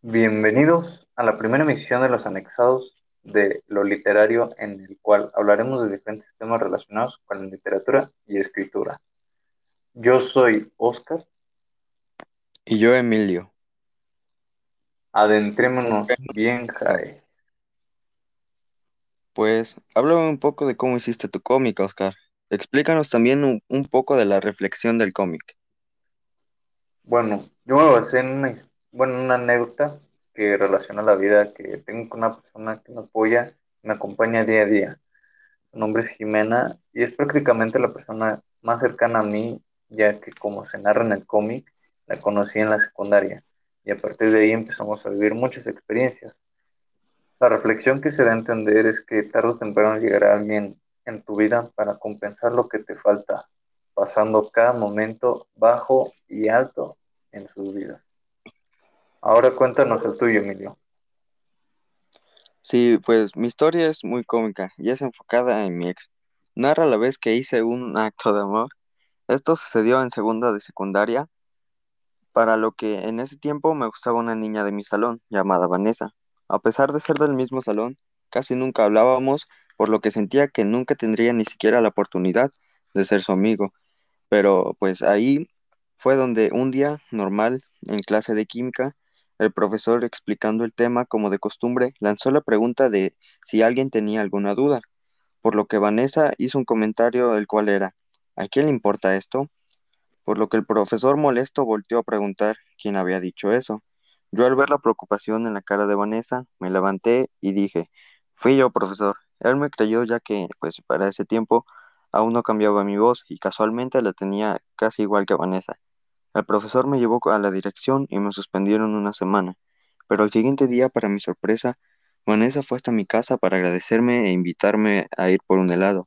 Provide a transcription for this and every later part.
Bienvenidos a la primera emisión de los anexados de lo literario en el cual hablaremos de diferentes temas relacionados con la literatura y escritura. Yo soy Oscar. Y yo, Emilio. Adentrémonos bien, Jai. Pues háblame un poco de cómo hiciste tu cómic, Oscar. Explícanos también un, un poco de la reflexión del cómic. Bueno, yo me basé en una, bueno, una anécdota que relaciona la vida que tengo con una persona que me apoya, me acompaña día a día. Su nombre es Jimena y es prácticamente la persona más cercana a mí, ya que como se narra en el cómic, la conocí en la secundaria y a partir de ahí empezamos a vivir muchas experiencias. La reflexión que se da a entender es que tarde o temprano llegará alguien en tu vida para compensar lo que te falta, pasando cada momento bajo y alto en sus vidas. Ahora cuéntanos el tuyo, Emilio. Sí, pues mi historia es muy cómica y es enfocada en mi ex. Narra la vez que hice un acto de amor. Esto sucedió en segunda de secundaria, para lo que en ese tiempo me gustaba una niña de mi salón llamada Vanessa. A pesar de ser del mismo salón, casi nunca hablábamos, por lo que sentía que nunca tendría ni siquiera la oportunidad de ser su amigo. Pero pues ahí fue donde un día normal, en clase de química, el profesor explicando el tema como de costumbre, lanzó la pregunta de si alguien tenía alguna duda, por lo que Vanessa hizo un comentario el cual era, ¿a quién le importa esto? Por lo que el profesor molesto volteó a preguntar quién había dicho eso. Yo al ver la preocupación en la cara de Vanessa, me levanté y dije, fui yo, profesor. Él me creyó ya que, pues, para ese tiempo aún no cambiaba mi voz y casualmente la tenía casi igual que Vanessa. El profesor me llevó a la dirección y me suspendieron una semana, pero al siguiente día, para mi sorpresa, Vanessa fue hasta mi casa para agradecerme e invitarme a ir por un helado.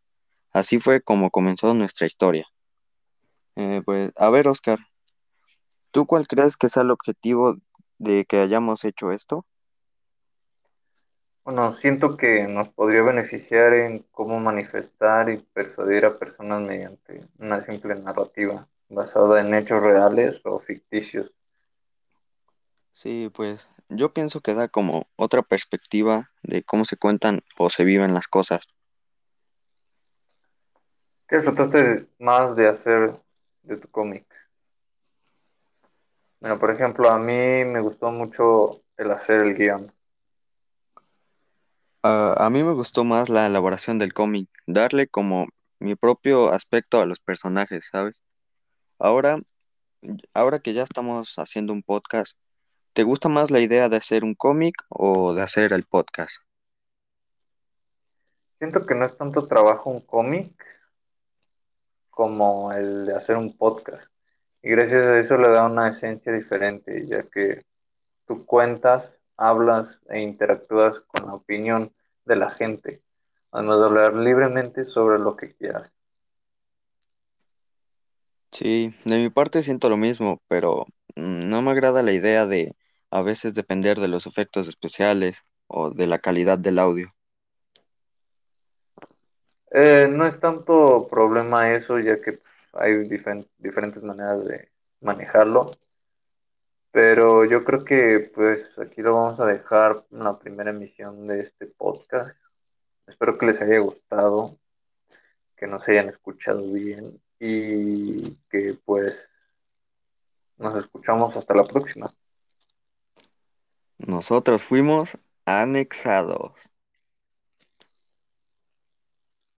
Así fue como comenzó nuestra historia. Eh, pues, a ver, Oscar, ¿tú cuál crees que sea el objetivo de que hayamos hecho esto? Bueno, siento que nos podría beneficiar en cómo manifestar y persuadir a personas mediante una simple narrativa basada en hechos reales o ficticios. Sí, pues yo pienso que da como otra perspectiva de cómo se cuentan o se viven las cosas. ¿Qué disfrutaste más de hacer de tu cómic? Bueno, por ejemplo, a mí me gustó mucho el hacer el guion. Ah, a mí me gustó más la elaboración del cómic, darle como mi propio aspecto a los personajes, ¿sabes? Ahora, ahora que ya estamos haciendo un podcast, ¿te gusta más la idea de hacer un cómic o de hacer el podcast? Siento que no es tanto trabajo un cómic como el de hacer un podcast. Y gracias a eso le da una esencia diferente, ya que tú cuentas, hablas e interactúas con la opinión de la gente, además de hablar libremente sobre lo que quieras. Sí, de mi parte siento lo mismo, pero mm, no me agrada la idea de a veces depender de los efectos especiales o de la calidad del audio. Eh, no es tanto problema eso, ya que hay diferentes maneras de manejarlo, pero yo creo que pues aquí lo vamos a dejar en la primera emisión de este podcast. Espero que les haya gustado, que nos hayan escuchado bien y que pues nos escuchamos hasta la próxima. Nosotros fuimos anexados.